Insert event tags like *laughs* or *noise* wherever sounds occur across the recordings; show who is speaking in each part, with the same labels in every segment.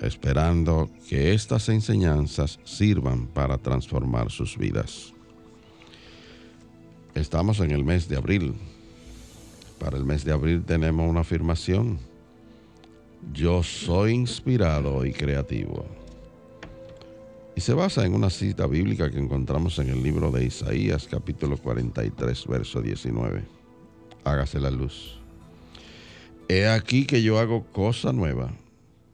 Speaker 1: esperando que estas enseñanzas sirvan para transformar sus vidas. Estamos en el mes de abril. Para el mes de abril tenemos una afirmación. Yo soy inspirado y creativo. Y se basa en una cita bíblica que encontramos en el libro de Isaías capítulo 43, verso 19. Hágase la luz. He aquí que yo hago cosa nueva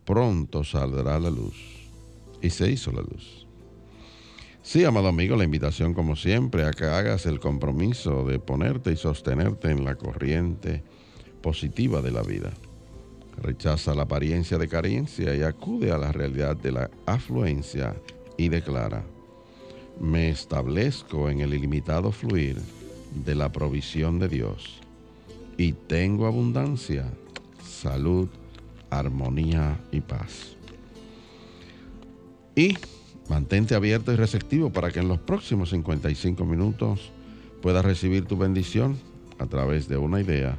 Speaker 1: pronto saldrá la luz. Y se hizo la luz. Sí, amado amigo, la invitación como siempre a que hagas el compromiso de ponerte y sostenerte en la corriente positiva de la vida. Rechaza la apariencia de carencia y acude a la realidad de la afluencia y declara, me establezco en el ilimitado fluir de la provisión de Dios y tengo abundancia, salud, armonía y paz. Y mantente abierto y receptivo para que en los próximos 55 minutos puedas recibir tu bendición a través de una idea,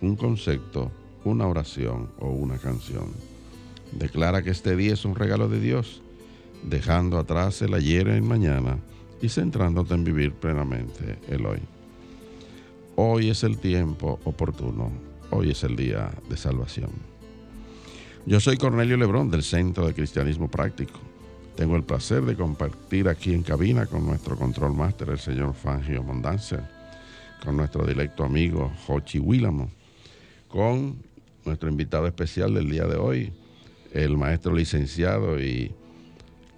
Speaker 1: un concepto, una oración o una canción. Declara que este día es un regalo de Dios, dejando atrás el ayer y el mañana y centrándote en vivir plenamente el hoy. Hoy es el tiempo oportuno, hoy es el día de salvación. Yo soy Cornelio Lebrón del Centro de Cristianismo Práctico. Tengo el placer de compartir aquí en cabina con nuestro control máster, el señor Fangio Mondanzer, con nuestro directo amigo Jochi Willamo, con nuestro invitado especial del día de hoy, el maestro licenciado y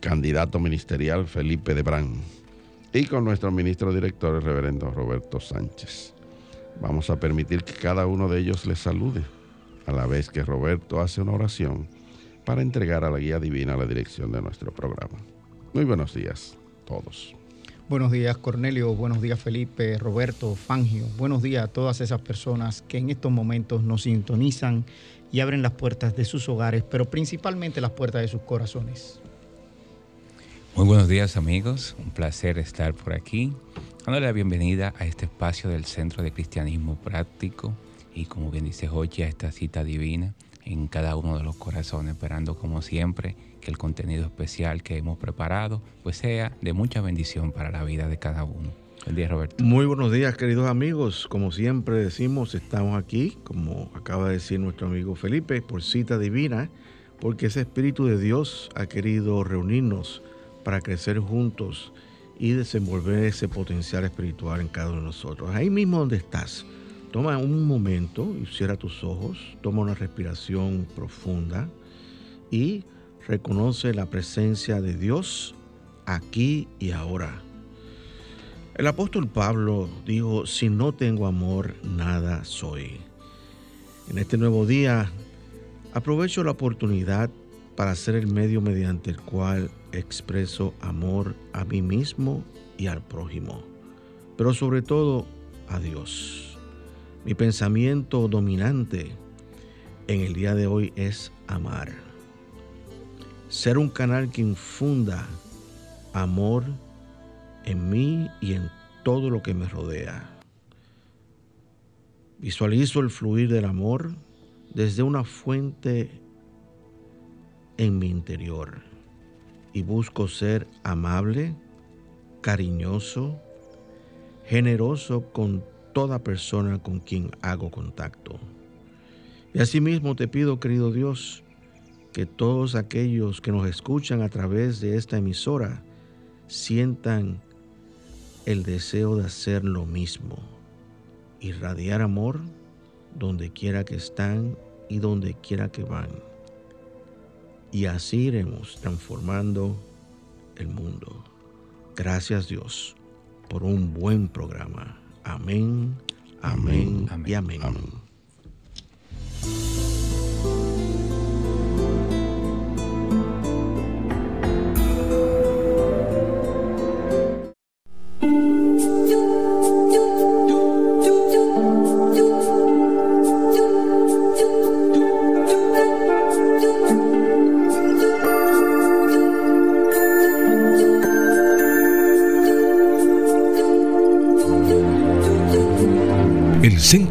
Speaker 1: candidato ministerial Felipe Debrán, y con nuestro ministro director, el reverendo Roberto Sánchez. Vamos a permitir que cada uno de ellos les salude a la vez que Roberto hace una oración para entregar a la guía divina la dirección de nuestro programa. Muy buenos días todos.
Speaker 2: Buenos días Cornelio, buenos días Felipe, Roberto, Fangio, buenos días a todas esas personas que en estos momentos nos sintonizan y abren las puertas de sus hogares, pero principalmente las puertas de sus corazones.
Speaker 3: Muy buenos días amigos, un placer estar por aquí, dándole la bienvenida a este espacio del Centro de Cristianismo Práctico y como bien dice Jochi, esta cita divina en cada uno de los corazones, esperando como siempre que el contenido especial que hemos preparado pues sea de mucha bendición para la vida de cada uno. Buen día, Roberto.
Speaker 4: Muy buenos días, queridos amigos. Como siempre decimos, estamos aquí, como acaba de decir nuestro amigo Felipe, por cita divina, porque ese Espíritu de Dios ha querido reunirnos para crecer juntos y desenvolver ese potencial espiritual en cada uno de nosotros. Ahí mismo donde estás Toma un momento y cierra tus ojos, toma una respiración profunda y reconoce la presencia de Dios aquí y ahora. El apóstol Pablo dijo, si no tengo amor, nada soy. En este nuevo día, aprovecho la oportunidad para ser el medio mediante el cual expreso amor a mí mismo y al prójimo, pero sobre todo a Dios. Mi pensamiento dominante en el día de hoy es amar. Ser un canal que infunda amor en mí y en todo lo que me rodea. Visualizo el fluir del amor desde una fuente en mi interior y busco ser amable, cariñoso, generoso con toda persona con quien hago contacto. Y asimismo te pido, querido Dios, que todos aquellos que nos escuchan a través de esta emisora sientan el deseo de hacer lo mismo, irradiar amor donde quiera que están y donde quiera que van. Y así iremos transformando el mundo. Gracias Dios por un buen programa. Amén, amén, y amén. amén.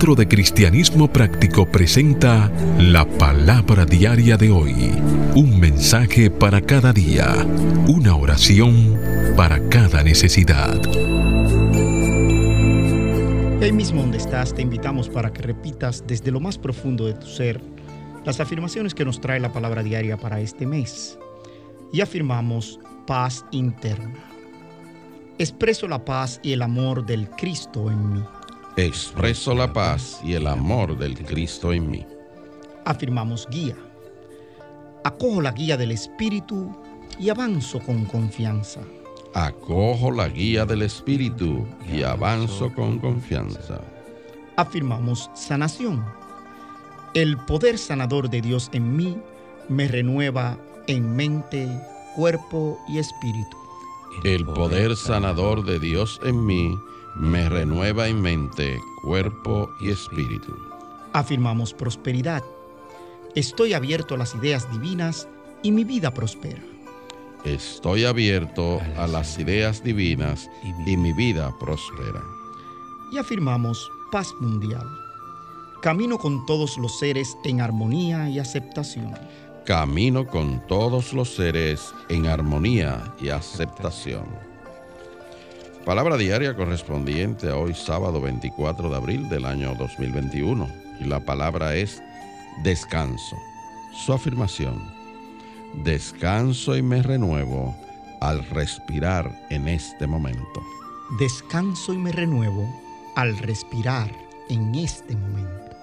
Speaker 5: Centro de Cristianismo Práctico presenta la palabra diaria de hoy. Un mensaje para cada día. Una oración para cada necesidad.
Speaker 2: Ahí mismo donde estás, te invitamos para que repitas desde lo más profundo de tu ser las afirmaciones que nos trae la palabra diaria para este mes. Y afirmamos paz interna. Expreso la paz y el amor del Cristo en mí.
Speaker 1: Expreso la paz y el amor del Cristo en mí.
Speaker 2: Afirmamos guía. Acojo la guía del Espíritu y avanzo con confianza.
Speaker 1: Acojo la guía del Espíritu y avanzo con confianza.
Speaker 2: Afirmamos sanación. El poder sanador de Dios en mí me renueva en mente, cuerpo y espíritu.
Speaker 1: El poder sanador de Dios en mí me renueva en mente, cuerpo y espíritu.
Speaker 2: Afirmamos prosperidad. Estoy abierto a las ideas divinas y mi vida prospera.
Speaker 1: Estoy abierto a las ideas divinas y mi vida prospera.
Speaker 2: Y afirmamos paz mundial. Camino con todos los seres en armonía y aceptación.
Speaker 1: Camino con todos los seres en armonía y aceptación. Palabra diaria correspondiente a hoy sábado 24 de abril del año 2021. Y la palabra es descanso. Su afirmación. Descanso y me renuevo al respirar en este momento.
Speaker 2: Descanso y me renuevo al respirar en este momento.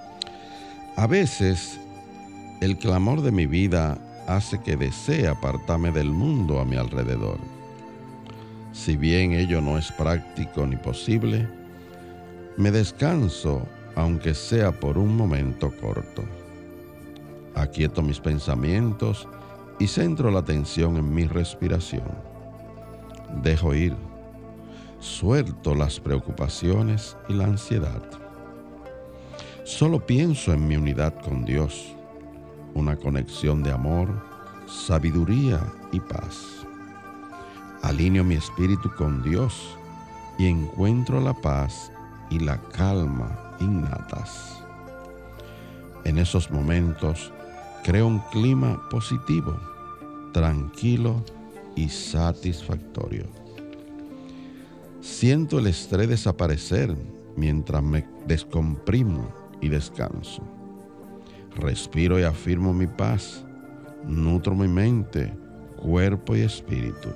Speaker 1: A veces el clamor de mi vida hace que desee apartarme del mundo a mi alrededor si bien ello no es práctico ni posible, me descanso aunque sea por un momento corto. Aquieto mis pensamientos y centro la atención en mi respiración. Dejo ir, suelto las preocupaciones y la ansiedad. Solo pienso en mi unidad con Dios, una conexión de amor, sabiduría y paz alineo mi espíritu con Dios y encuentro la paz y la calma innatas. En esos momentos creo un clima positivo, tranquilo y satisfactorio. Siento el estrés desaparecer mientras me descomprimo y descanso. Respiro y afirmo mi paz. Nutro mi mente, cuerpo y espíritu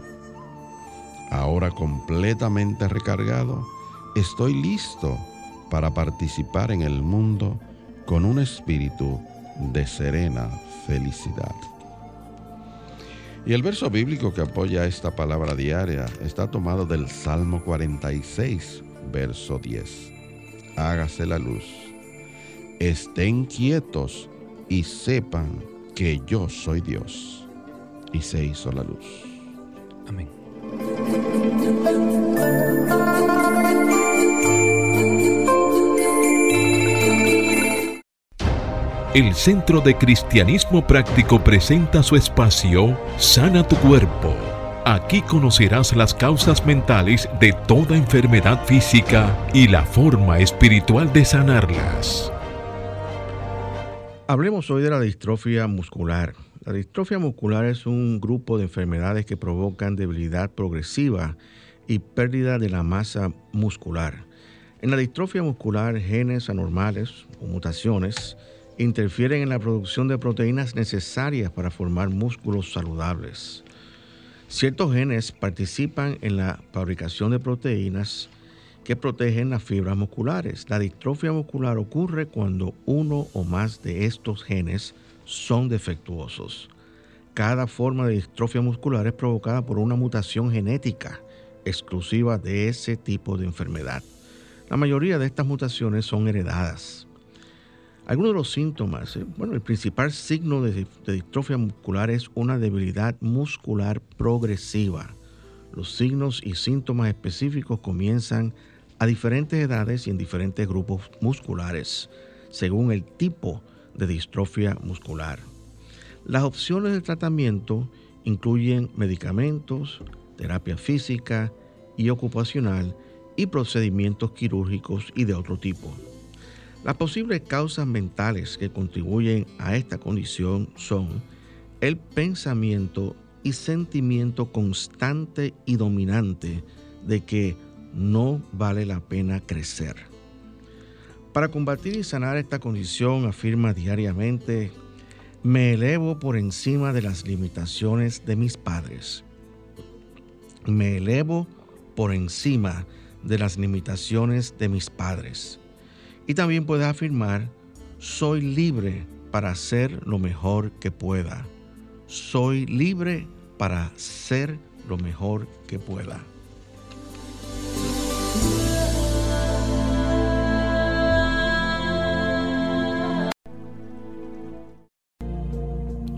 Speaker 1: ahora completamente recargado, estoy listo para participar en el mundo con un espíritu de serena felicidad. Y el verso bíblico que apoya esta palabra diaria está tomado del Salmo 46, verso 10. Hágase la luz. Estén quietos y sepan que yo soy Dios. Y se hizo la luz. Amén.
Speaker 5: El Centro de Cristianismo Práctico presenta su espacio Sana tu Cuerpo. Aquí conocerás las causas mentales de toda enfermedad física y la forma espiritual de sanarlas.
Speaker 4: Hablemos hoy de la distrofia muscular. La distrofia muscular es un grupo de enfermedades que provocan debilidad progresiva y pérdida de la masa muscular. En la distrofia muscular, genes anormales o mutaciones interfieren en la producción de proteínas necesarias para formar músculos saludables. Ciertos genes participan en la fabricación de proteínas que protegen las fibras musculares. La distrofia muscular ocurre cuando uno o más de estos genes son defectuosos. Cada forma de distrofia muscular es provocada por una mutación genética exclusiva de ese tipo de enfermedad. La mayoría de estas mutaciones son heredadas. Algunos de los síntomas, eh, bueno, el principal signo de, distrofia muscular es una debilidad muscular progresiva. Los signos y síntomas específicos comienzan a diferentes edades y en diferentes grupos musculares, según el tipo de distrofia muscular. Las opciones de tratamiento incluyen medicamentos, terapia física y ocupacional y procedimientos quirúrgicos y de otro tipo. Las posibles causas mentales que contribuyen a esta condición son el pensamiento y sentimiento constante y dominante de que no vale la pena crecer. Para combatir y sanar esta condición afirma diariamente, me elevo por encima de las limitaciones de mis padres. Me elevo por encima de las limitaciones de mis padres. Y también puedes afirmar, soy libre para hacer lo mejor que pueda. Soy libre para ser lo mejor que pueda.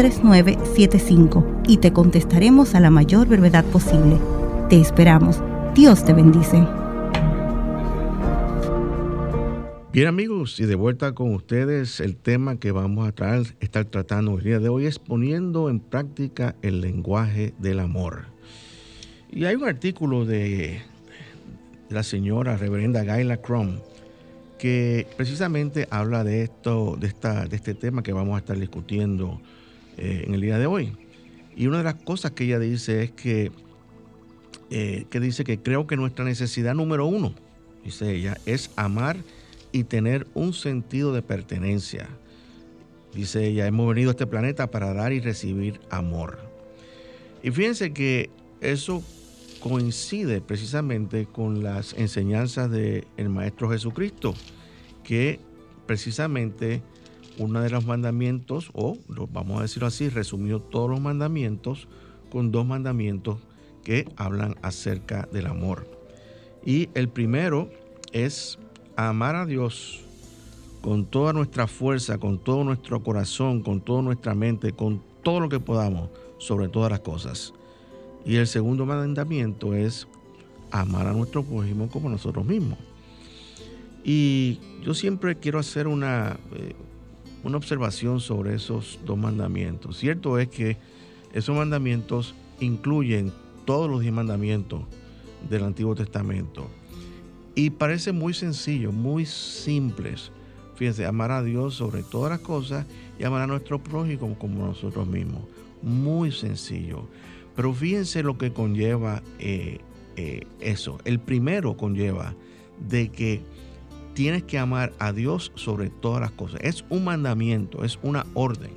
Speaker 6: 809-350-3975 y te contestaremos a la mayor brevedad posible. Te esperamos. Dios te bendice.
Speaker 4: Bien amigos, y de vuelta con ustedes, el tema que vamos a estar tratando el día de hoy es poniendo en práctica el lenguaje del amor. Y hay un artículo de la señora reverenda Gaila Crum que precisamente habla de esto, de, esta, de este tema que vamos a estar discutiendo eh, en el día de hoy. Y una de las cosas que ella dice es que, eh, que dice que creo que nuestra necesidad número uno, dice ella, es amar y tener un sentido de pertenencia. Dice ella, hemos venido a este planeta para dar y recibir amor. Y fíjense que eso coincide precisamente con las enseñanzas del Maestro Jesucristo, que precisamente uno de los mandamientos, o vamos a decirlo así, resumió todos los mandamientos con dos mandamientos que hablan acerca del amor. Y el primero es amar a Dios con toda nuestra fuerza, con todo nuestro corazón, con toda nuestra mente, con todo lo que podamos, sobre todas las cosas. Y el segundo mandamiento es amar a nuestro prójimo como nosotros mismos. Y yo siempre quiero hacer una, eh, una observación sobre esos dos mandamientos. Cierto es que esos mandamientos incluyen todos los diez mandamientos del Antiguo Testamento. Y parece muy sencillo, muy simples. Fíjense, amar a Dios sobre todas las cosas y amar a nuestro prójimo como nosotros mismos. Muy sencillo. Pero fíjense lo que conlleva eh, eh, eso. El primero conlleva de que tienes que amar a Dios sobre todas las cosas. Es un mandamiento, es una orden.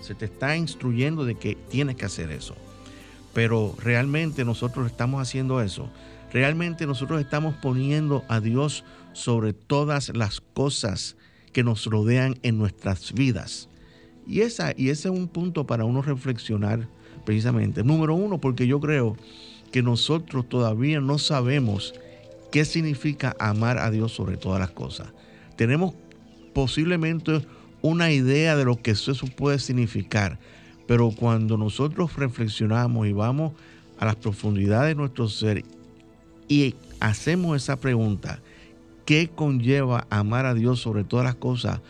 Speaker 4: Se te está instruyendo de que tienes que hacer eso. Pero realmente nosotros estamos haciendo eso Realmente nosotros estamos poniendo a Dios sobre todas las cosas que nos rodean en nuestras vidas. Y, esa, y ese es un punto para uno reflexionar precisamente. Número uno, porque yo creo que nosotros todavía no sabemos qué significa amar a Dios sobre todas las cosas. Tenemos posiblemente una idea de lo que eso puede significar, pero cuando nosotros reflexionamos y vamos a las profundidades de nuestro ser y hacemos esa pregunta, ¿qué conlleva amar a Dios sobre todas las cosas?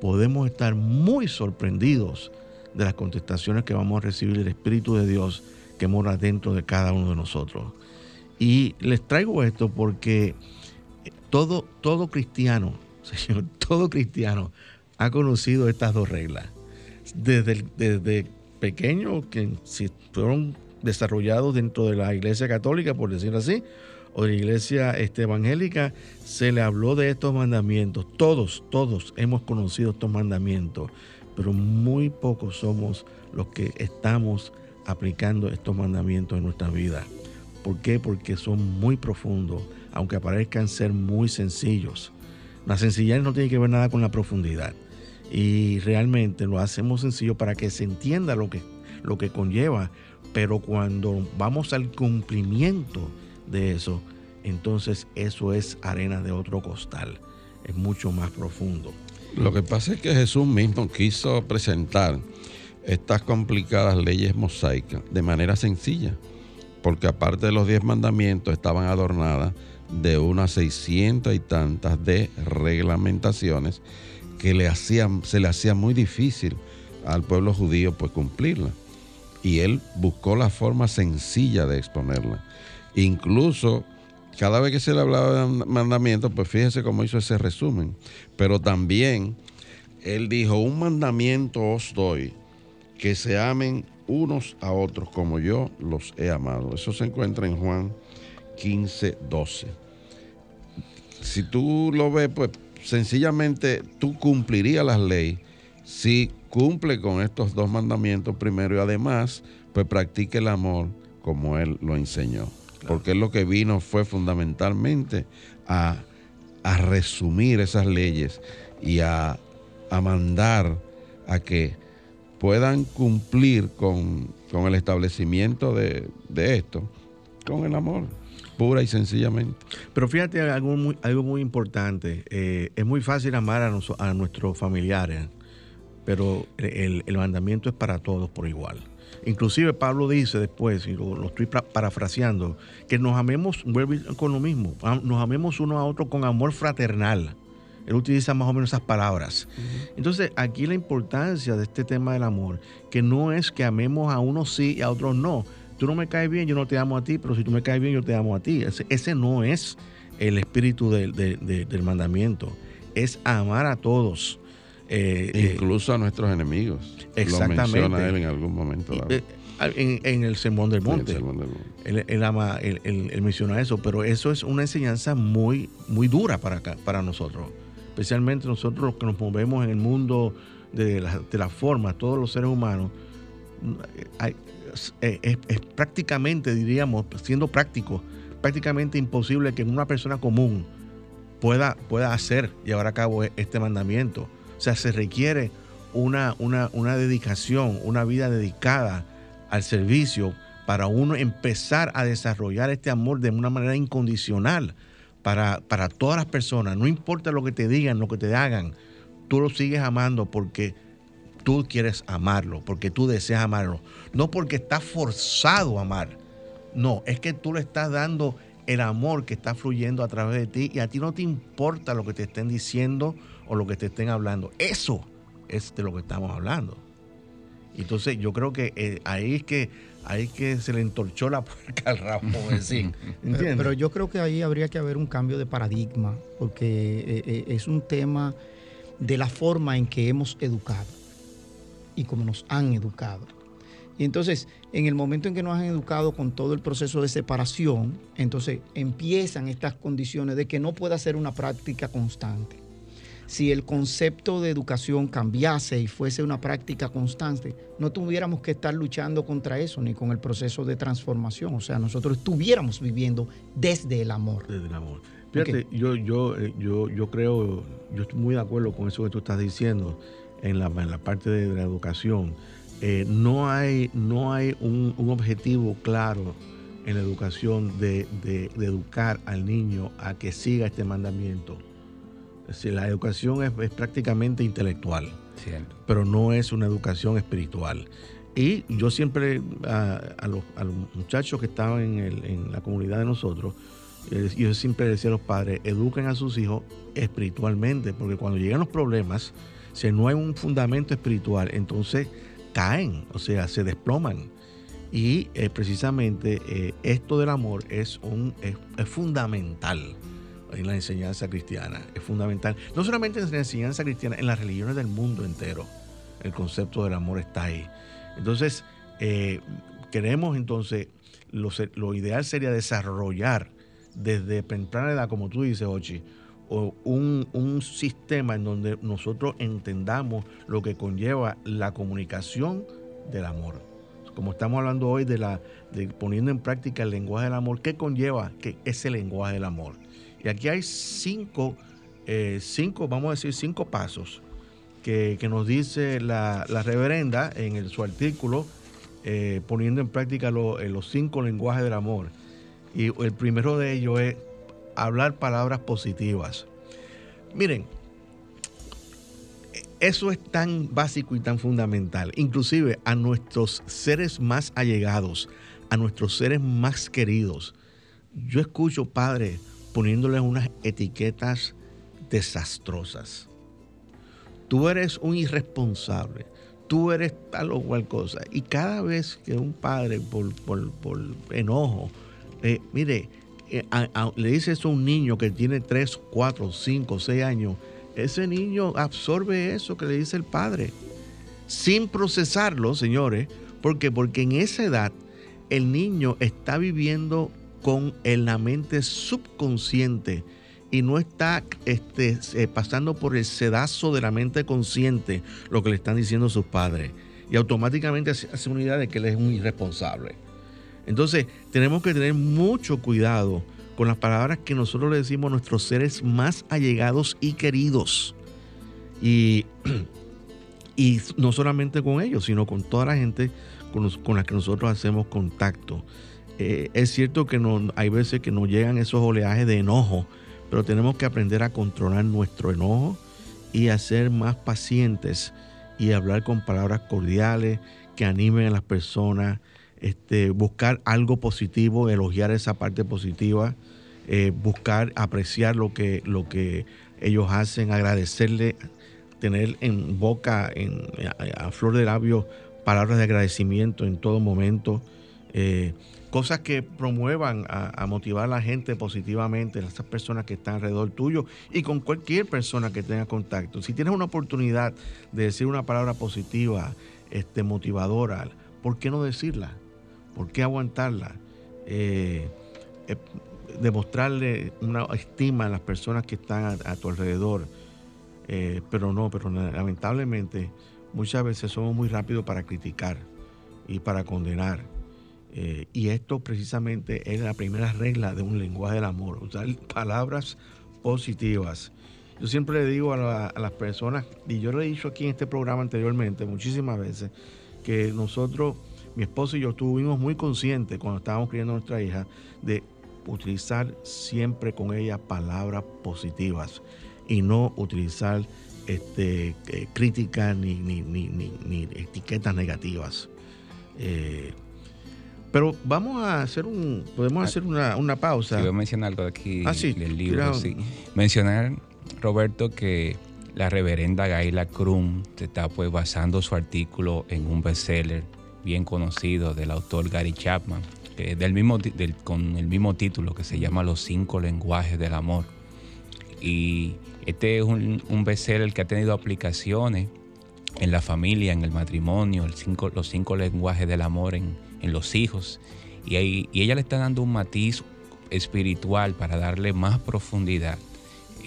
Speaker 4: Podemos estar muy sorprendidos de las contestaciones que vamos a recibir del Espíritu de Dios que mora dentro de cada uno de nosotros. Y les traigo esto porque todo, todo cristiano, *laughs* Señor, todo cristiano ha conocido estas dos reglas. Desde, desde pequeño, que si fueron desarrollados dentro de la iglesia católica, por decirlo así, o de la iglesia este, evangélica, se le habló de estos mandamientos. Todos, todos hemos conocido estos mandamientos, pero muy pocos somos los que estamos aplicando estos mandamientos en nuestra vida. ¿Por qué? Porque son muy profundos, aunque parezcan ser muy sencillos. La sencillez no tiene que ver nada con la profundidad. Y realmente lo hacemos sencillo para que se entienda lo que, lo que conlleva. Pero cuando vamos al cumplimiento de eso, entonces eso es arena de otro costal. Es mucho más profundo.
Speaker 1: Lo que pasa es que Jesús mismo quiso presentar estas complicadas leyes mosaicas de manera sencilla, porque aparte de los diez mandamientos estaban adornadas de unas 600 y tantas de reglamentaciones que le hacían, se le hacía muy difícil al pueblo judío pues cumplirla. Y él buscó la forma sencilla de exponerla. Incluso cada vez que se le hablaba de mandamientos, pues fíjese cómo hizo ese resumen. Pero también él dijo, un mandamiento os doy, que se amen unos a otros como yo los he amado. Eso se encuentra en Juan 15, 12. Si tú lo ves, pues sencillamente tú cumplirías las leyes si cumple con estos dos mandamientos primero y además, pues practique el amor como Él lo enseñó. Porque Él lo que vino fue fundamentalmente a, a resumir esas leyes y a, a mandar a que puedan cumplir con, con el establecimiento de, de, esto, con el amor, pura y sencillamente.
Speaker 4: Pero fíjate algo muy, algo muy importante, eh, es muy fácil amar a, nos, a nuestros familiares, pero el, el, mandamiento es para todos por igual. Inclusive Pablo dice después, y lo, lo estoy parafraseando, que nos amemos, vuelve con lo mismo, nos amemos uno a otro con amor fraternal. Él utiliza más o menos esas palabras. Uh -huh. Entonces, aquí la importancia de este tema del amor, que no es que amemos a unos sí y a otros no. Tú no me caes bien, yo no te amo a ti, pero si tú me caes bien, yo te amo a ti. Ese, ese no es el espíritu de, de, de, del mandamiento. Es amar a todos.
Speaker 1: Eh, Incluso eh, a nuestros enemigos.
Speaker 4: Exactamente.
Speaker 1: Lo menciona él en algún momento.
Speaker 4: Eh, en, en, el Sermón del Monte.
Speaker 1: Sí, el sermón del monte.
Speaker 4: Él, él, ama, él, él, menciona eso, pero eso es una enseñanza muy, muy dura para, acá, para nosotros especialmente nosotros los que nos movemos en el mundo de la, forma, todos los seres humanos, hay, es, es, es, prácticamente, diríamos, siendo práctico, prácticamente imposible que una persona común pueda, pueda hacer, llevar a cabo este mandamiento. O sea, se requiere una, una, una dedicación, una vida dedicada al servicio para uno empezar a desarrollar este amor de una manera incondicional para, todas las personas. No importa lo que te digan, lo que te hagan, tú lo sigues amando porque tú quieres amarlo, porque tú deseas amarlo. No porque estás forzado a amar. No, es que tú le estás dando el amor que está fluyendo a través de ti y a ti no te importa lo que te estén diciendo o lo que te estén hablando. Eso es de lo que estamos hablando. Entonces yo creo que eh, ahí es que ahí que se le entorchó la puerca al ramo, decir. *laughs*
Speaker 2: pero, pero, yo creo que ahí habría que haber un cambio de paradigma, porque eh, eh, es un tema de la forma en que hemos educado y como nos han educado. Y entonces, en el momento en que nos han educado con todo el proceso de separación, entonces empiezan estas condiciones de que no pueda ser una práctica constante si el concepto de educación cambiase y fuese una práctica constante, no tuviéramos que estar luchando contra eso ni con el proceso de transformación. O sea, nosotros estuviéramos viviendo desde el amor.
Speaker 4: Desde el amor. Fíjate, okay. yo, yo, yo, yo creo, yo estoy muy de acuerdo con eso que tú estás diciendo en la, en la parte de la educación. Eh, no hay, no hay un, un, objetivo claro en la educación de, de, de educar al niño a que siga este mandamiento decir, la educación es, es prácticamente intelectual,
Speaker 3: Cierto.
Speaker 4: pero no es una educación espiritual. Y yo siempre a, los, muchachos que estaban en, la comunidad de nosotros, eh, yo siempre decía a los padres, eduquen a sus hijos espiritualmente, porque cuando llegan los problemas, si no hay un fundamento espiritual, entonces caen, o sea, se desploman. Y eh, precisamente eh, esto del amor es, un, es, fundamental en la enseñanza cristiana. Es fundamental. No solamente en la enseñanza cristiana, en las religiones del mundo entero. El concepto del amor está ahí. Entonces, eh, queremos entonces, lo, ideal sería desarrollar desde temprana edad, como tú dices, Ochi, un, un, sistema en donde nosotros entendamos lo que conlleva la comunicación del amor como estamos hablando hoy de la de poniendo en práctica el lenguaje del amor, ¿qué conlleva que ese lenguaje del amor? Y aquí hay cinco, eh, cinco vamos a decir, cinco pasos que, nos dice la, reverenda en su artículo, eh, poniendo en práctica eh, los cinco lenguajes del amor. Y el primero de ellos es hablar palabras positivas. Miren, eso es tan básico y tan fundamental. Inclusive a nuestros seres más allegados, a nuestros seres más queridos. Yo escucho, Padre, poniéndoles unas etiquetas desastrosas. Tú eres un irresponsable. Tú eres tal o cual cosa. Y cada vez que un padre, por, enojo, eh, mire, eh, le dice eso a un niño que tiene 3, 4, 5, 6 años, ese niño absorbe eso que le dice el padre, sin procesarlo, señores. ¿Por qué? Porque en esa edad el niño está viviendo con la mente subconsciente y no está este, eh, pasando por el sedazo de la mente consciente lo que le están diciendo sus padres. Y automáticamente hace una idea de que él es un irresponsable. Entonces, tenemos que tener mucho cuidado con las palabras que nosotros le decimos a nuestros seres más allegados y queridos. Y, *clears throat* y no solamente con ellos, sino con toda la gente con, la que nosotros hacemos contacto. Eh, es cierto que no, hay veces que nos llegan esos oleajes de enojo, pero tenemos que aprender a controlar nuestro enojo y a ser más pacientes y hablar con palabras cordiales que animen a las personas, este, buscar algo positivo, elogiar esa parte positiva eh, buscar, apreciar lo que, lo que ellos hacen, agradecerle, tener en boca, en, a, flor de labio, palabras de agradecimiento en todo momento. Eh, cosas que promuevan a, motivar a la gente positivamente, a esas personas que están alrededor tuyo y con cualquier persona que tenga contacto. Si tienes una oportunidad de decir una palabra positiva, este, motivadora, ¿por qué no decirla? ¿Por qué aguantarla? Eh, demostrarle una estima a las personas que están a, tu alrededor. Eh, pero no, pero lamentablemente muchas veces somos muy rápidos para criticar y para condenar. Eh, y esto precisamente es la primera regla de un lenguaje del amor, usar palabras positivas. Yo siempre le digo a, las personas, y yo lo he dicho aquí en este programa anteriormente muchísimas veces, que nosotros, mi esposo y yo, estuvimos muy conscientes cuando estábamos criando a nuestra hija de utilizar siempre con ella palabras positivas y no utilizar este, eh, críticas ni, ni, etiquetas negativas. Eh, pero vamos a hacer un, podemos hacer una, pausa.
Speaker 7: Quiero mencionar algo aquí
Speaker 4: ah,
Speaker 7: del libro. Sí. Mencionar, Roberto, que la reverenda Gaila Krum está pues basando su artículo en un bestseller bien conocido del autor Gary Chapman, del mismo, con el mismo título que se llama Los cinco lenguajes del amor. Y este es un, un bestseller que ha tenido aplicaciones en la familia, en el matrimonio, el cinco, los cinco lenguajes del amor en, los hijos. Y, ahí, y ella le está dando un matiz espiritual para darle más profundidad.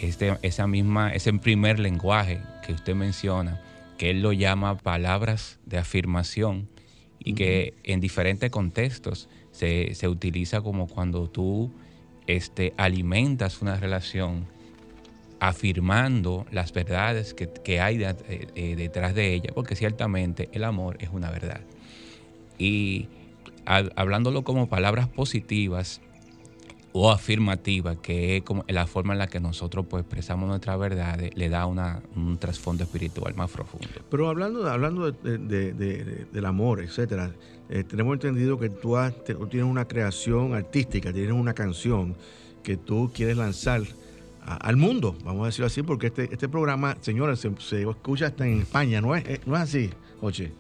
Speaker 7: Este, esa misma, ese primer lenguaje que usted menciona, que él lo llama palabras de afirmación y que en diferentes contextos se, utiliza como cuando tú este, alimentas una relación afirmando las verdades que, hay eh, eh, detrás de ella, porque ciertamente el amor es una verdad. Y hablándolo como palabras positivas, o afirmativa, que es como la forma en la que nosotros pues, expresamos nuestra verdad, le da un trasfondo espiritual más profundo.
Speaker 4: Pero hablando, hablando del amor, etcétera, eh, tenemos entendido que tú, tienes una creación artística, tienes una canción que tú quieres lanzar al mundo, vamos a decirlo así, porque este, este programa, señores, se, escucha hasta en España, ¿no es, eh, no es así, Oche?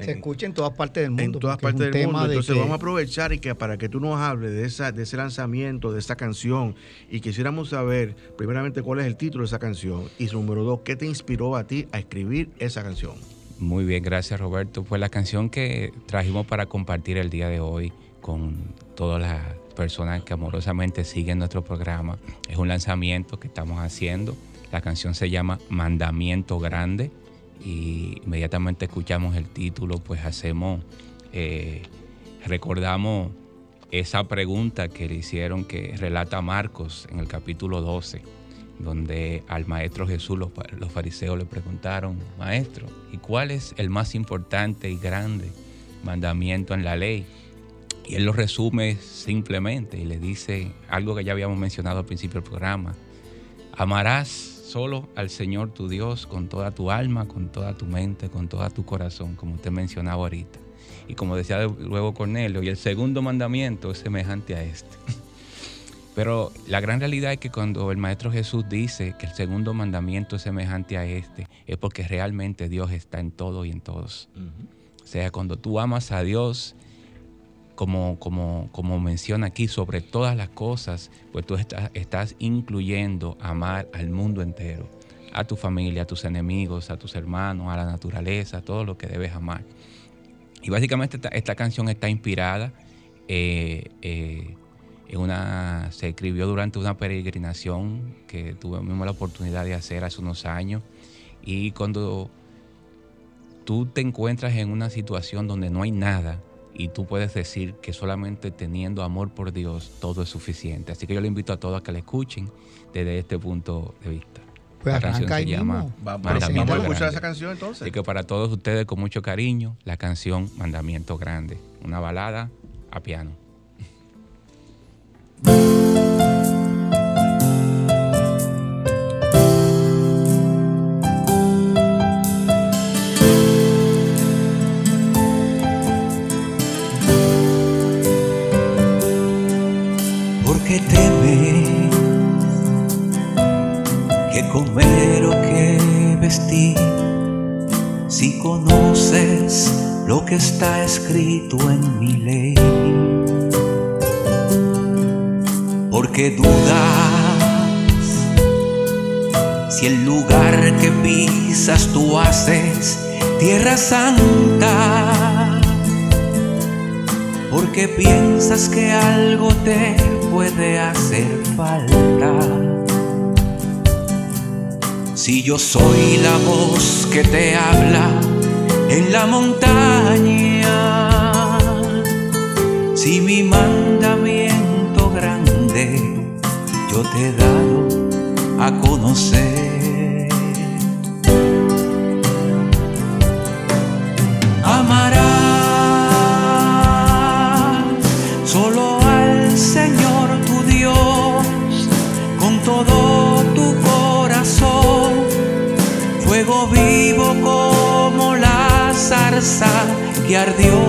Speaker 2: Se escucha en todas partes del mundo.
Speaker 4: En todas partes del mundo. Entonces vamos a aprovechar y que para que tú nos hables de, esa, de ese lanzamiento, de esa canción, y quisiéramos saber, primeramente, cuál es el título de esa canción, y número dos, ¿qué te inspiró a ti a escribir esa canción?
Speaker 7: Muy bien, gracias Roberto. Pues la canción que trajimos para compartir el día de hoy con todas las personas que amorosamente siguen nuestro programa es un lanzamiento que estamos haciendo. La canción se llama Mandamiento Grande y inmediatamente escuchamos el título, pues hacemos, eh, recordamos esa pregunta que le hicieron que relata Marcos en el capítulo 12, donde al maestro Jesús los, los fariseos le preguntaron, maestro, ¿y cuál es el más importante y grande mandamiento en la ley? Y él lo resume simplemente y le dice algo que ya habíamos mencionado al principio del programa, amarás solo al Señor tu Dios con toda tu alma, con toda tu mente, con todo tu corazón, como usted mencionaba ahorita. Y como decía luego Cornelio, y el segundo mandamiento es semejante a este. *laughs* Pero la gran realidad es que cuando el Maestro Jesús dice que el segundo mandamiento es semejante a este, es porque realmente Dios está en todo y en todos. O sea, cuando tú amas a Dios, como, como, como menciona aquí, sobre todas las cosas, pues tú estás, estás incluyendo amar al mundo entero, a tu familia, a tus enemigos, a tus hermanos, a la naturaleza, todo lo que debes amar. Y básicamente esta, canción está inspirada eh, eh, en una, se escribió durante una peregrinación que tuvimos la oportunidad de hacer hace unos años. Y cuando tú te encuentras en una situación donde no hay nada, y tú puedes decir que solamente teniendo amor por Dios todo es suficiente. Así que yo le invito a todos a que la escuchen desde este punto de vista.
Speaker 2: Pues la canción se llama
Speaker 4: Vamos, a escuchar esa canción entonces.
Speaker 7: Así que para todos ustedes con mucho cariño, la canción Mandamiento Grande, una balada a piano. *laughs*
Speaker 8: está escrito en mi ley. Porque dudas si el lugar que pisas tú haces tierra santa. Porque piensas que algo te puede hacer falta. Si yo soy la voz que te habla en la montaña, si mi mandamiento grande yo te he dado a conocer. Amarás todo tu que ardió.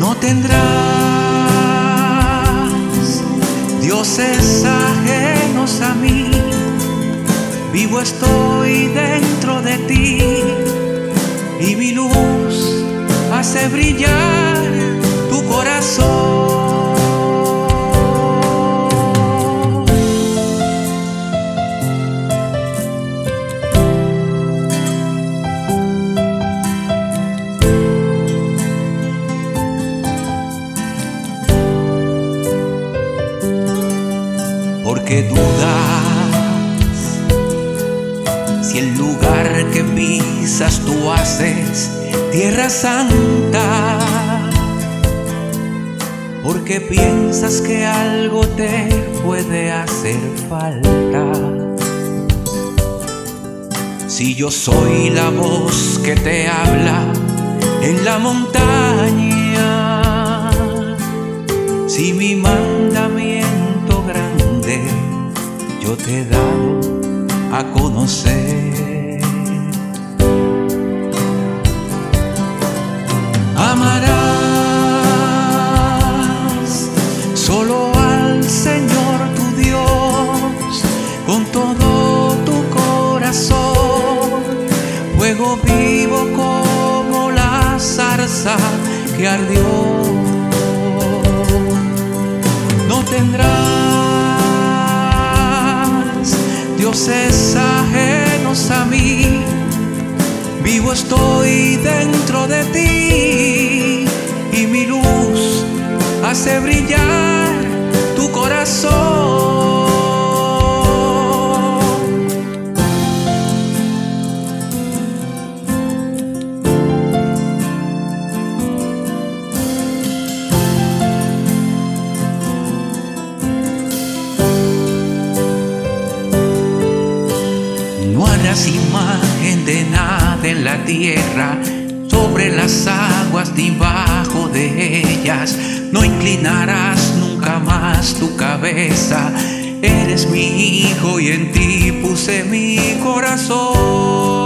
Speaker 8: No tendrás dioses ajenos a mí, vivo estoy dentro de ti y mi luz hace brillar tu corazón. tú haces, tierra santa, porque piensas que algo te puede hacer falta. Si yo soy la voz que te habla en la montaña,
Speaker 7: si mi mandamiento grande yo te he dado a conocer. Ardió. No tendrás dioses ajenos a mí. Vivo estoy dentro de ti y mi luz hace brillar tu corazón. Tierra, sobre las aguas debajo de ellas. No inclinarás nunca más tu cabeza. Eres mi hijo y en ti puse mi corazón.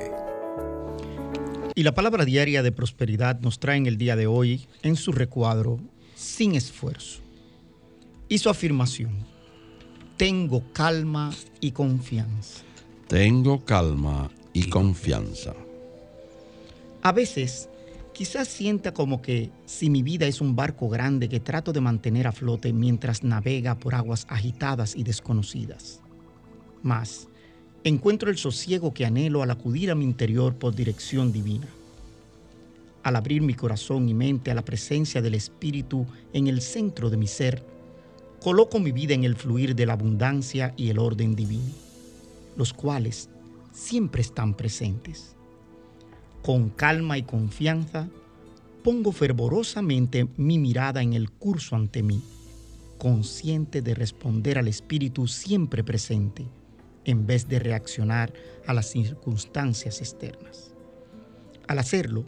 Speaker 2: Y la palabra diaria de prosperidad nos trae en el día de hoy en su recuadro sin esfuerzo. Y su afirmación, tengo calma y confianza.
Speaker 1: Tengo calma y confianza.
Speaker 2: A veces, quizás sienta como que si mi vida es un barco grande que trato de mantener a flote mientras navega por aguas agitadas y desconocidas. Mas, encuentro el sosiego que anhelo al acudir a mi interior por dirección divina. Al abrir mi corazón y mente a la presencia del Espíritu en el centro de mi ser, coloco mi vida en el fluir de la abundancia y el orden divino, los cuales siempre están presentes. Con calma y confianza, pongo fervorosamente mi mirada en el curso ante mí, consciente de responder al Espíritu siempre presente en vez de reaccionar a las circunstancias externas. Al hacerlo,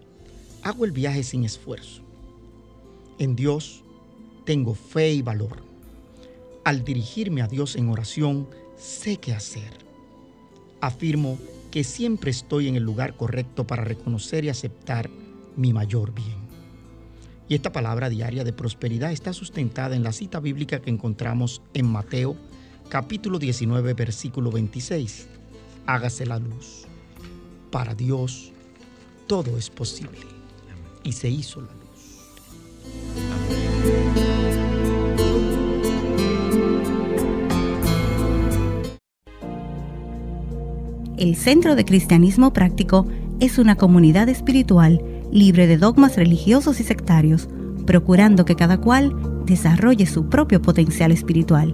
Speaker 2: hago el viaje sin esfuerzo. En Dios tengo fe y valor. Al dirigirme a Dios en oración, sé qué hacer. Afirmo que siempre estoy en el lugar correcto para reconocer y aceptar mi mayor bien. Y esta palabra diaria de prosperidad está sustentada en la cita bíblica que encontramos en Mateo capítulo 19, versículo 26. Hágase la luz. Para Dios todo es posible. Y se hizo la luz.
Speaker 6: El Centro de Cristianismo Práctico es una comunidad espiritual libre de dogmas religiosos y sectarios, procurando que cada cual desarrolle su propio potencial espiritual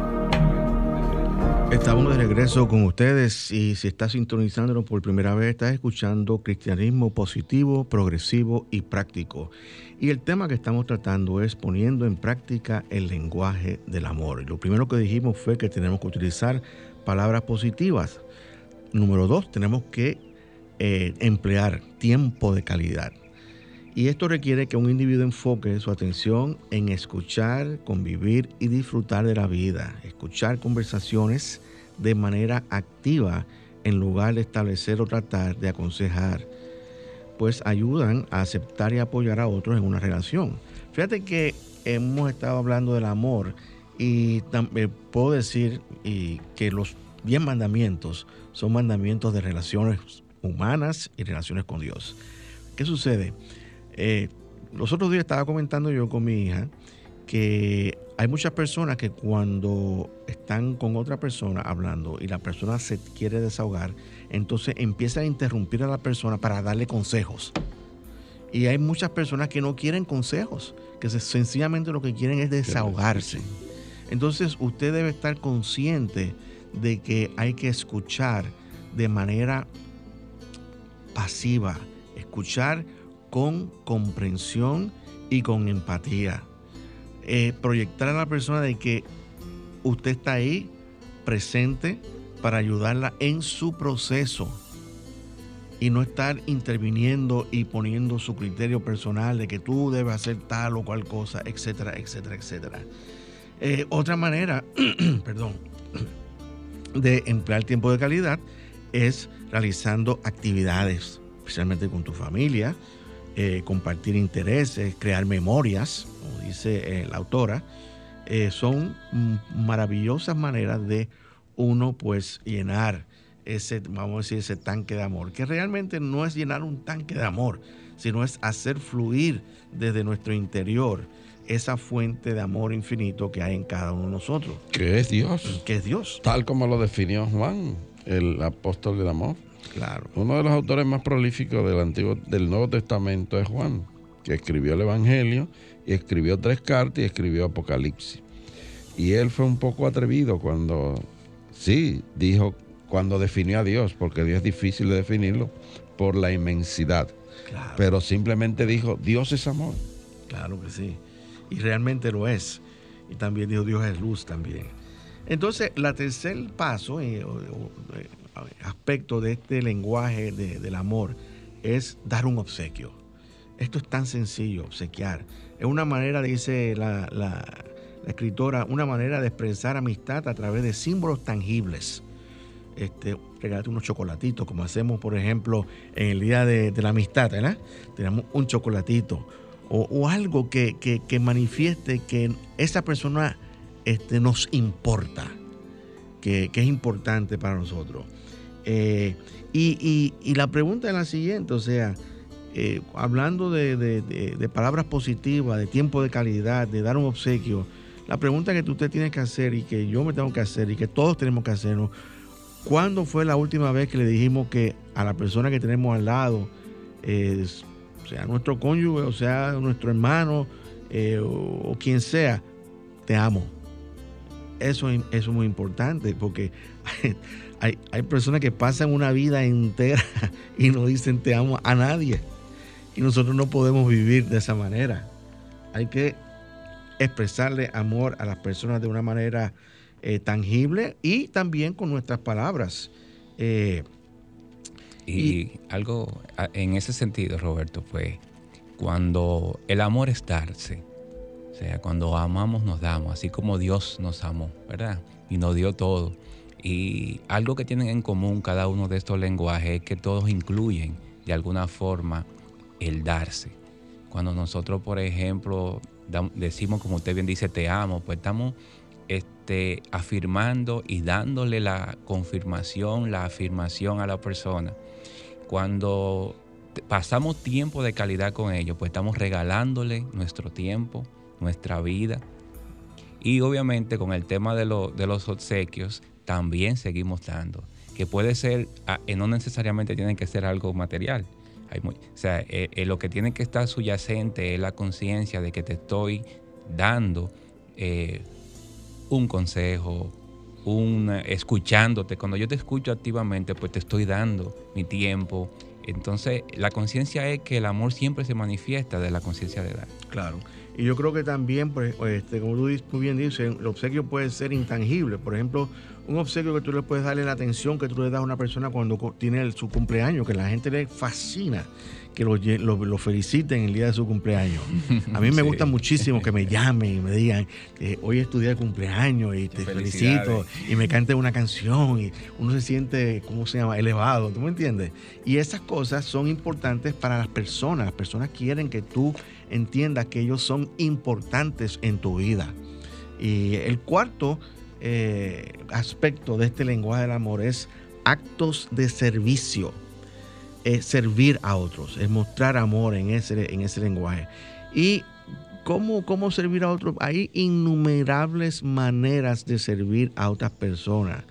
Speaker 4: Estamos de regreso con ustedes y si estás sintonizándonos por primera vez, estás escuchando Cristianismo positivo, progresivo y práctico. Y el tema que estamos tratando es poniendo en práctica el lenguaje del amor. Lo primero que dijimos fue que tenemos que utilizar palabras positivas. Número dos, tenemos que eh, emplear tiempo de calidad. Y esto requiere que un individuo enfoque su atención en escuchar, convivir y disfrutar de la vida, escuchar conversaciones de manera activa en lugar de establecer o tratar de aconsejar, pues ayudan a aceptar y apoyar a otros en una relación. Fíjate que hemos estado hablando del amor y también eh, puedo decir que los 10 mandamientos son mandamientos de relaciones humanas y relaciones con Dios. ¿Qué sucede? Eh, los otros días estaba comentando yo con mi hija que hay muchas personas que cuando están con otra persona hablando y la persona se quiere desahogar, entonces empiezan a interrumpir a la persona para darle consejos. Y hay muchas personas que no quieren consejos, que sencillamente lo que quieren es desahogarse. Entonces usted debe estar consciente de que hay que escuchar de manera pasiva, escuchar con comprensión y con empatía. Eh, proyectar a la persona de que usted está ahí presente para ayudarla en su proceso y no estar interviniendo y poniendo su criterio personal de que tú debes hacer tal o cual cosa, etcétera, etcétera, etcétera. Eh, otra manera, *clears throat* perdón, *clears throat* de emplear tiempo de calidad es realizando actividades, especialmente con tu familia, eh, compartir intereses, crear memorias, como dice eh, la autora, eh, son maravillosas maneras de uno pues llenar ese, vamos a decir, ese tanque de amor, que realmente no es llenar un tanque de amor, sino es hacer fluir desde nuestro interior esa fuente de amor infinito que hay en cada uno de nosotros.
Speaker 1: Que es Dios.
Speaker 4: Que es Dios.
Speaker 1: Tal como lo definió Juan, el apóstol del amor.
Speaker 4: Claro.
Speaker 1: Uno de los autores más prolíficos del Antiguo, del Nuevo Testamento es Juan, que escribió el Evangelio y escribió tres cartas y escribió Apocalipsis. Y él fue un poco atrevido cuando, sí, dijo, cuando definió a Dios, porque Dios es difícil de definirlo por la inmensidad. Pero simplemente dijo, Dios es amor.
Speaker 4: Claro que sí. Y realmente lo es. Y también dijo, Dios es luz también. Entonces, la tercer paso, eh, aspecto de este lenguaje del amor es dar un obsequio. Esto es tan sencillo, obsequiar. Es una manera, dice la, escritora, una manera de expresar amistad a través de símbolos tangibles. Este, unos chocolatitos, como hacemos, por ejemplo, en el día de, la amistad, ¿verdad? Tenemos un chocolatito o, algo que, manifieste que esa persona este, nos importa, que, que es importante para nosotros. Eh, y, la pregunta es la siguiente, o sea, eh, hablando de, palabras positivas, de tiempo de calidad, de dar un obsequio, la pregunta que usted tiene que hacer y que yo me tengo que hacer y que todos tenemos que hacernos, ¿cuándo fue la última vez que le dijimos que a la persona que tenemos al lado, eh, sea nuestro cónyuge, o sea nuestro hermano, o, quien sea, te amo? Eso, eso es muy importante porque *laughs* hay, personas que pasan una vida entera *laughs* y no dicen te amo a nadie. Y nosotros no podemos vivir de esa manera. Hay que expresarle amor a las personas de una manera eh, tangible y también con nuestras palabras.
Speaker 7: Eh, y, algo en ese sentido, Roberto, fue cuando el amor es darse. Sea, cuando amamos nos damos, así como Dios nos amó, ¿verdad? Y nos dio todo. Y algo que tienen en común cada uno de estos lenguajes es que todos incluyen de alguna forma el darse. Cuando nosotros, por ejemplo, decimos, como usted bien dice, te amo, pues estamos este, afirmando y dándole la confirmación, la afirmación a la persona. Cuando pasamos tiempo de calidad con ellos, pues estamos regalándole nuestro tiempo, nuestra vida. Y obviamente con el tema de, de los obsequios, también seguimos dando. Que puede ser, ah, eh, no necesariamente tiene que ser algo material. o sea, eh, eh, lo que tiene que estar subyacente es la conciencia de que te estoy dando un consejo, un escuchándote. Cuando yo te escucho activamente, pues te estoy dando mi tiempo. Entonces, la conciencia es que el amor siempre se manifiesta de la conciencia de dar.
Speaker 4: Claro. Y yo creo que también, pues, este, como tú muy bien dices, el obsequio puede ser intangible. Por ejemplo, un obsequio que tú le puedes darle la atención que tú le das a una persona cuando tiene su cumpleaños, que la gente le fascina que lo, lo, feliciten el día de su cumpleaños. A mí me gusta muchísimo que me *laughs* llamen y me digan, eh, hoy es tu día de cumpleaños y te felicito y me canten una canción y uno se siente, ¿cómo se llama?, elevado, ¿tú me entiendes? Y esas cosas son importantes para las personas. Las personas quieren que tú entiendas que ellos son importantes en tu vida. Y el cuarto eh, aspecto de este lenguaje del amor es actos de servicio es servir a otros, es mostrar amor en ese, en ese lenguaje. Y ¿Cómo, ¿Cómo servir a otros? Hay innumerables maneras de servir a otras personas.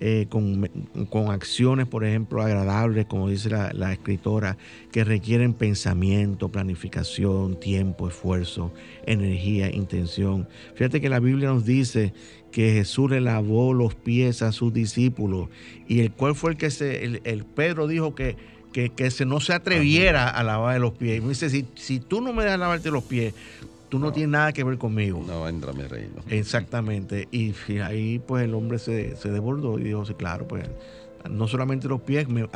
Speaker 4: Eh, con, acciones, por ejemplo, agradables, como dice la, la, escritora, que requieren pensamiento, planificación, tiempo, esfuerzo, energía, intención. Fíjate que la Biblia nos dice que Jesús le lavó los pies a sus discípulos y el cual fue el que se, el Pedro dijo que que, se no se atreviera a lavar los pies. Y me dice, si, si tú no me das a lavarte los pies, tú no, tienes nada que ver conmigo.
Speaker 1: No, entra mi reino.
Speaker 4: Exactamente. Y ahí pues el hombre se, se desbordó y dijo, sí, claro, pues no solamente los pies, me,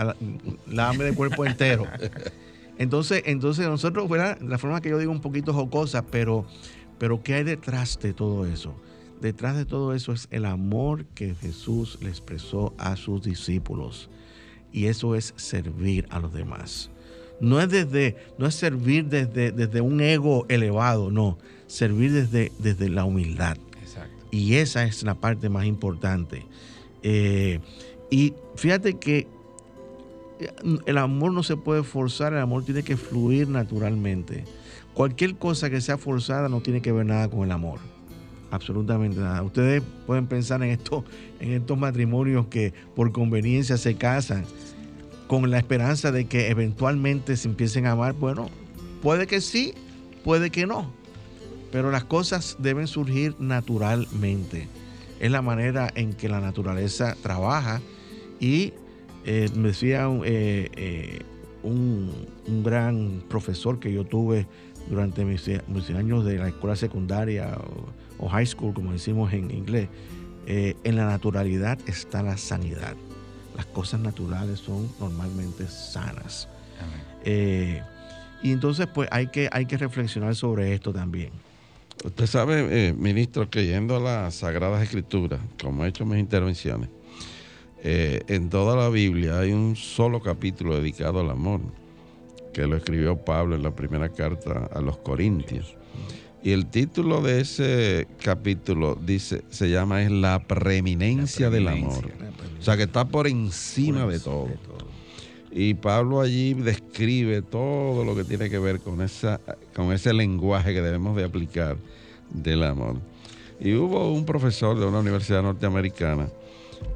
Speaker 4: lávame de cuerpo entero. *laughs* Entonces, entonces nosotros, fuera la forma que yo digo un poquito jocosa, pero, pero ¿qué hay detrás de todo eso? Detrás de todo eso es el amor que Jesús le expresó a sus discípulos y eso es servir a los demás. No es, desde, no es servir desde, desde un ego elevado, no, servir desde, desde la humildad. Y esa es la parte más importante. Eh, y fíjate que el amor no se puede forzar, el amor tiene que fluir naturalmente. Cualquier cosa que sea forzada no tiene que ver nada con el amor absolutamente nada. Ustedes pueden pensar en, esto, en estos matrimonios que por conveniencia se casan con la esperanza de que eventualmente se empiecen a amar. Bueno, puede que sí, puede que no, pero las cosas deben surgir naturalmente. Es la manera en que la naturaleza trabaja y eh, me decía eh, eh, un, un, gran profesor que yo tuve durante mis, años de la escuela secundaria high school, como decimos en inglés, eh, en la naturalidad está la sanidad. Las cosas naturales son normalmente sanas. Eh, y entonces, pues hay que, hay que reflexionar sobre esto también.
Speaker 1: Usted sabe, eh, ministro, que yendo a las Sagradas Escrituras, como he hecho mis intervenciones, en toda la Biblia hay un solo capítulo dedicado al amor, que lo escribió Pablo en la primera carta a los Corintios. Y el título de ese capítulo dice, se llama es la preeminencia, del amor. O sea que está por encima de, todo. Y Pablo allí describe todo lo que tiene que ver con esa, con ese lenguaje que debemos de aplicar del amor. Y hubo un profesor de una universidad norteamericana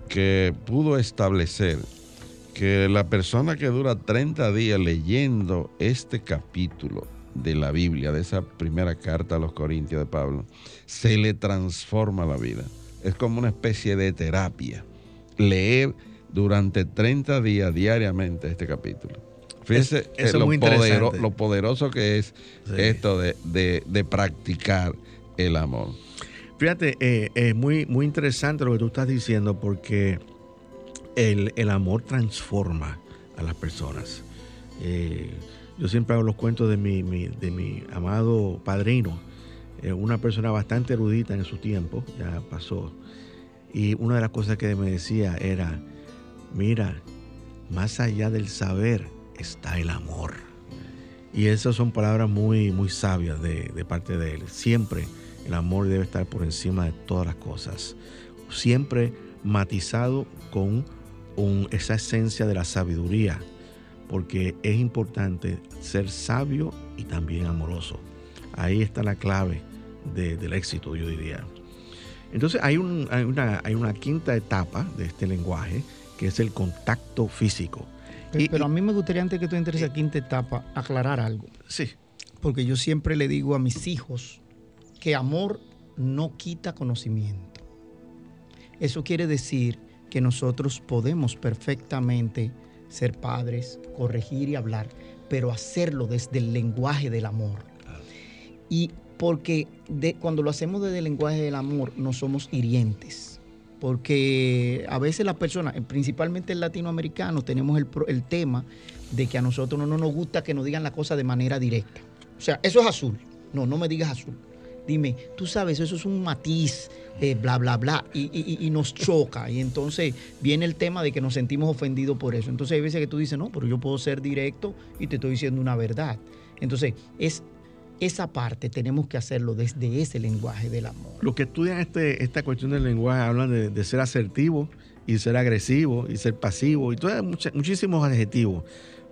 Speaker 1: que pudo establecer que la persona que dura 30 días leyendo este capítulo de la Biblia, de esa primera carta a los Corintios de Pablo, se le transforma la vida. Es como una especie de terapia. Leer durante 30 días diariamente este capítulo. Fíjense eh, lo, poderoso que es esto de, practicar el amor.
Speaker 4: Fíjate, eh, es muy, muy interesante lo que tú estás diciendo porque el, amor transforma a las personas. Yo siempre hago los cuentos de mi, de mi amado padrino, eh, una persona bastante erudita en su tiempo, ya pasó. Y una de las cosas que me decía era, mira, más allá del saber está el amor. Y esas son palabras muy, muy sabias de, parte de él. Siempre el amor debe estar por encima de todas las cosas. Siempre matizado con esa esencia de la sabiduría porque es importante ser sabio y también amoroso. Ahí está la clave del éxito, yo diría. Entonces hay, una, hay, una, quinta etapa de este lenguaje, que es el contacto físico.
Speaker 2: Pero, a mí me gustaría, antes que tú entres a esa quinta etapa, aclarar algo.
Speaker 4: Sí.
Speaker 2: Porque yo siempre le digo a mis hijos que amor no quita conocimiento. Eso quiere decir que nosotros podemos perfectamente ser padres, corregir y hablar, pero hacerlo desde el lenguaje del amor. Y porque cuando lo hacemos desde el lenguaje del amor no somos hirientes, porque a veces las personas, principalmente el latinoamericano, tenemos el, el tema de que a nosotros no, nos gusta que nos digan la cosa de manera directa. O sea, eso es azul. No, no me digas azul. Dime, tú sabes, eso es un matiz, eh, bla, bla, bla, y, nos choca. Y entonces viene el tema de que nos sentimos ofendidos por eso. Entonces hay veces que tú dices, no, pero yo puedo ser directo y te estoy diciendo una verdad. Entonces, es esa parte tenemos que hacerlo desde ese lenguaje del amor.
Speaker 4: Los que estudian este, esta cuestión del lenguaje hablan de, ser asertivo y ser agresivo y ser pasivo y todos muchísimos adjetivos.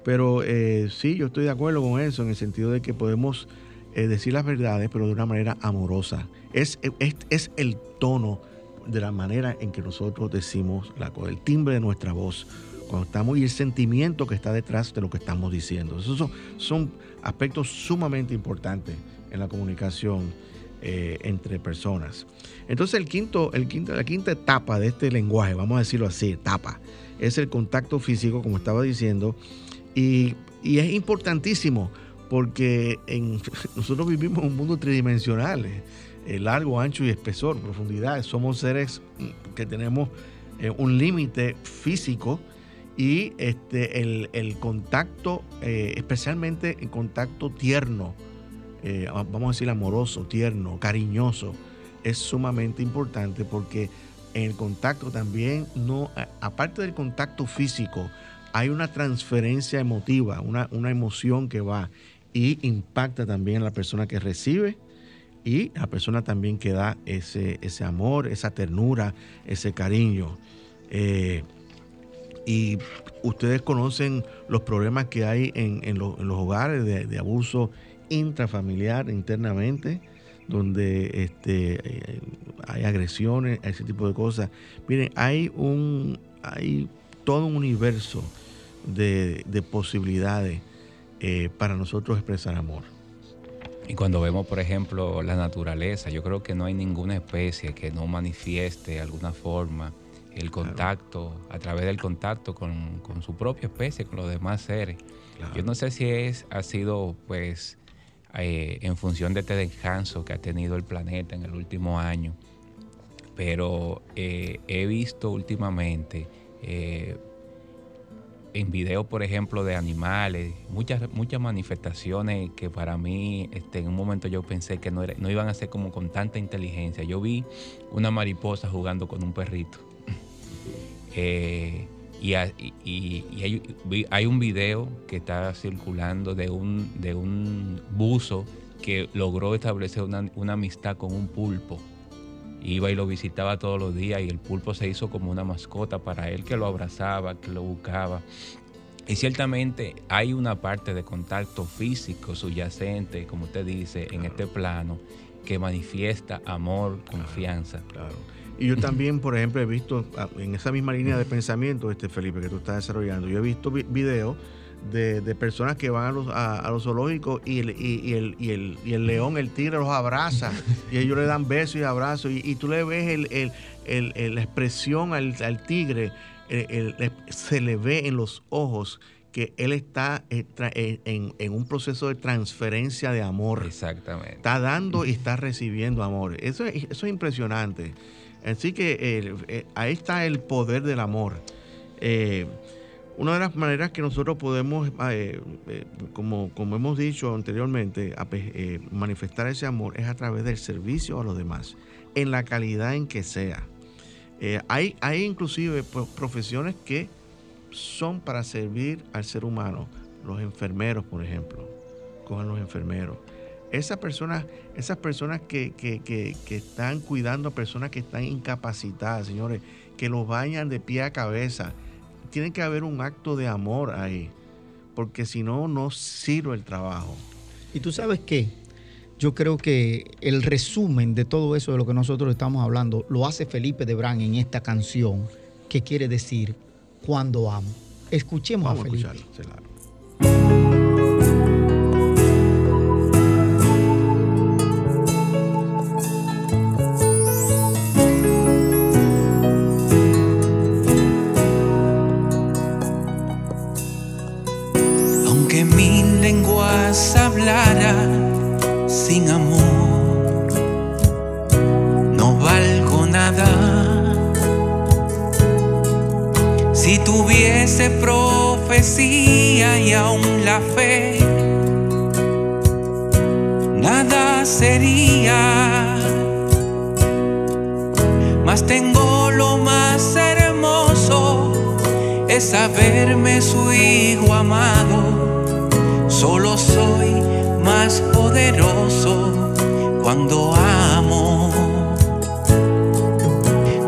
Speaker 4: Pero eh, sí, yo estoy de acuerdo con eso en el sentido de que podemos eh, decir las verdades, pero de una manera amorosa. Es, es, es, el tono de la manera en que nosotros decimos la cosa, el timbre de nuestra voz, cuando estamos y el sentimiento que está detrás de lo que estamos diciendo. Esos son, son aspectos sumamente importantes en la comunicación eh, entre personas. Entonces el quinto, el quinto, la quinta etapa de este lenguaje, vamos a decirlo así, etapa, es el contacto físico, como estaba diciendo, y, es importantísimo porque *laughs* nosotros vivimos en un mundo tridimensional, eh, largo, ancho y espesor, profundidad. Somos seres que tenemos eh, un límite físico y este, el, contacto, eh, especialmente el contacto tierno, eh, vamos a decir amoroso, tierno, cariñoso, es sumamente importante porque en el contacto también, no, aparte del contacto físico, hay una transferencia emotiva, una, una emoción que va y impacta también a la persona que recibe y la persona también que da ese, ese amor, esa ternura, ese cariño. Eh, y ustedes conocen los problemas que hay en, los hogares de, abuso intrafamiliar internamente, donde este, eh, hay agresiones, ese tipo de cosas. Miren, hay, un, hay todo un universo de, posibilidades eh, para nosotros expresar amor.
Speaker 7: Y cuando vemos, por ejemplo, la naturaleza, yo creo que no hay ninguna especie que no manifieste de alguna forma el contacto, a través del contacto con, su propia especie, con los demás seres. Yo no sé si es, ha sido pues eh, en función de este descanso que ha tenido el planeta en el último año, pero eh, he visto últimamente eh, en videos, por ejemplo, de animales, muchas, muchas manifestaciones que para mí este, en un momento yo pensé que no, no iban a ser como con tanta inteligencia. Yo vi una mariposa jugando con un perrito *laughs* eh, y, hay, un video que está circulando de un, de un buzo que logró establecer una, amistad con un pulpo. Iba y lo visitaba todos los días y el pulpo se hizo como una mascota para él que lo abrazaba, que lo buscaba. Y ciertamente hay una parte de contacto físico subyacente, como usted dice, en este plano, que manifiesta amor, confianza.
Speaker 4: claro. Y yo también, por ejemplo, he visto ah, en esa misma línea de pensamiento, este Felipe, que tú estás desarrollando, yo he visto videos de, personas que van a los, a, los zoológicos y el, y, el, y, el, y el león, el tigre los abraza *laughs* y ellos le dan besos y abrazos y, tú le ves el, la expresión al, tigre, se le ve en los ojos que él está eh, eh, en, un proceso de transferencia de amor.
Speaker 7: Exactamente.
Speaker 4: Está dando y está recibiendo amor. Eso, eso es impresionante. Así que eh, ahí está el poder del amor. Eh, una de las maneras que nosotros podemos, eh, como, como hemos dicho anteriormente, manifestar ese amor es a través del servicio a los demás, en la calidad en que sea. hay, hay inclusive profesiones que son para servir al ser humano. Los enfermeros, por ejemplo. Cojan los enfermeros esas personas, esas personas que, están cuidando a personas que están incapacitadas, señores, que los bañan de pie a cabeza, tiene que haber un acto de amor ahí, porque si no, no sirve el trabajo.
Speaker 2: Y tú sabes qué, yo creo que el resumen de todo eso de lo que nosotros estamos hablando lo hace Felipe de Brán en esta canción, que quiere decir cuando amo. Escuchemos a Felipe.
Speaker 9: Sin amor, no valgo nada.
Speaker 7: Si tuviese profecía y aún la fe, nada sería. Mas tengo lo más hermoso, es saberme su hijo amado. Solo cuando amo.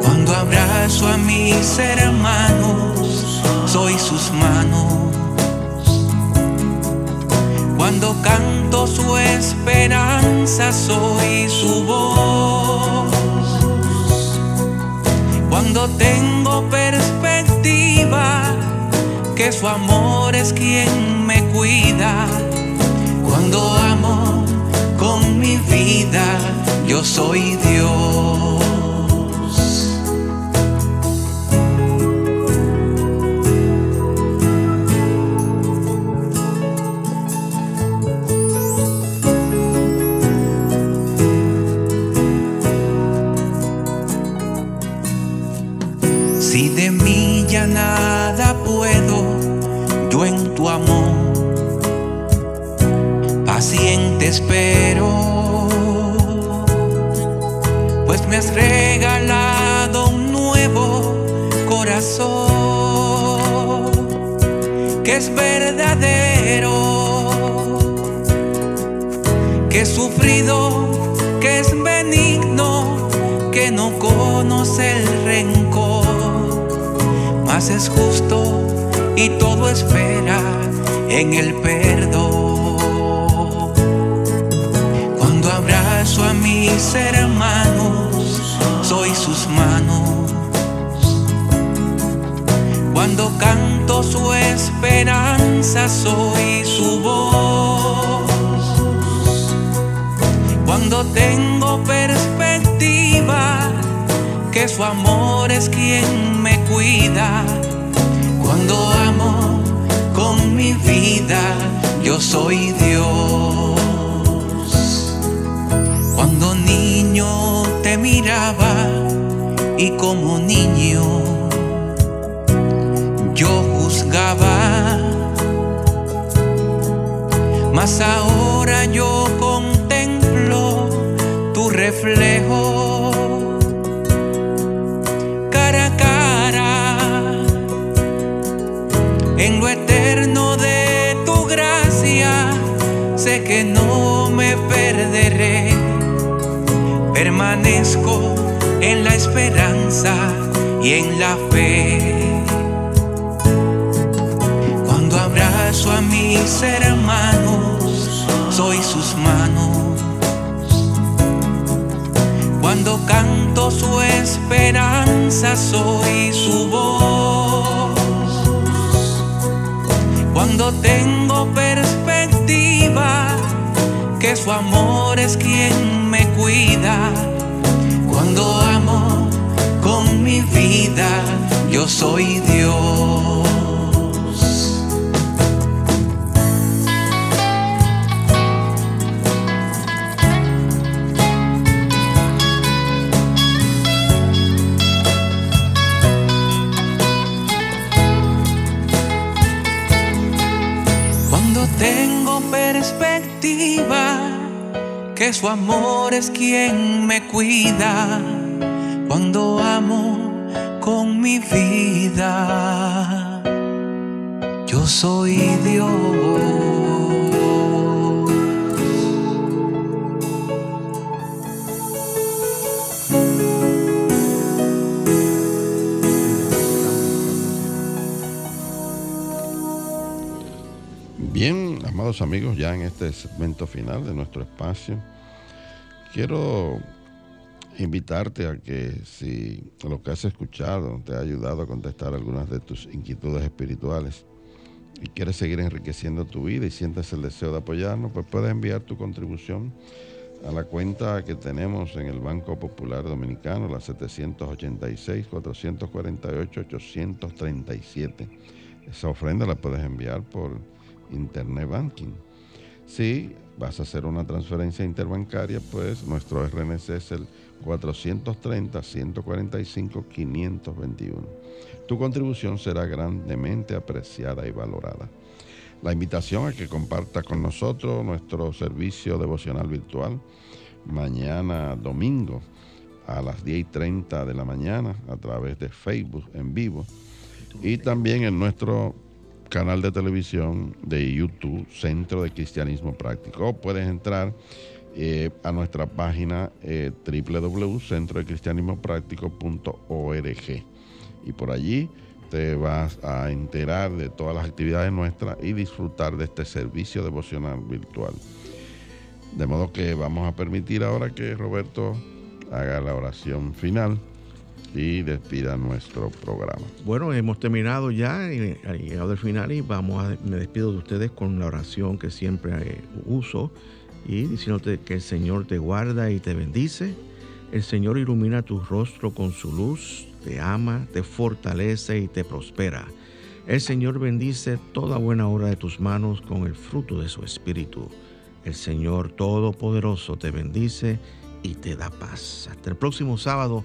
Speaker 7: Cuando abrazo a mis hermanos, soy sus manos. Cuando canto su esperanza, soy su voz. Cuando tengo perspectiva, que su amor es quien me cuida. Con mi vida, yo soy Dios. Que no conoce el rencor, mas es justo y todo espera en el perdón. Cuando abrazo a mis hermanos, soy sus manos. Cuando canto su esperanza, soy su voz. Cuando tengo perspectiva, que su amor es quien me cuida. Cuando amo con mi vida, yo soy Dios. Cuando niño te miraba y como niño yo juzgaba, mas ahora yo reflejo cara a cara en lo eterno de tu gracia sé que no me perderé. Permanezco en la esperanza y en la fe. Cuando abrazo a mis hermanos soy sus manos cuando canto su esperanza soy su voz. Cuando tengo perspectiva, que su amor es quien me cuida. Cuando amo con mi vida, yo soy Dios. Su amor es quien me cuida. Cuando amo con mi vida, yo soy Dios.
Speaker 1: Bien, amados amigos, ya en este segmento final de nuestro espacio, quiero invitarte a que si lo que has escuchado te ha ayudado a contestar algunas de tus inquietudes espirituales y quieres seguir enriqueciendo tu vida y sientes el deseo de apoyarnos, pues puedes enviar tu contribución a la cuenta que tenemos en el Banco Popular Dominicano, la 786-448-837. Esa ofrenda la puedes enviar por Internet Banking. Si vas a hacer una transferencia interbancaria, pues nuestro RNC es el 430-145-521. Tu contribución será grandemente apreciada y valorada. La invitación a que comparta con nosotros nuestro servicio devocional virtual mañana domingo a las 10 y 30 de la mañana a través de Facebook en vivo y también en nuestro canal de televisión de YouTube, Centro de Cristianismo Práctico. O puedes entrar eh, a nuestra página eh, www.centrodecristianismopráctico.org y por allí te vas a enterar de todas las actividades nuestras y disfrutar de este servicio devocional virtual. De modo que vamos a permitir ahora que Roberto haga la oración final y despida nuestro programa.
Speaker 4: Bueno, hemos terminado ya, y llegado el final y vamos a, me despido de ustedes con la oración que siempre uso y diciéndote que el Señor te guarda y te bendice. El Señor ilumina tu rostro con su luz, te ama, te fortalece y te prospera. El Señor bendice toda buena obra de tus manos con el fruto de su espíritu. El Señor Todopoderoso te bendice y te da paz. Hasta el próximo sábado,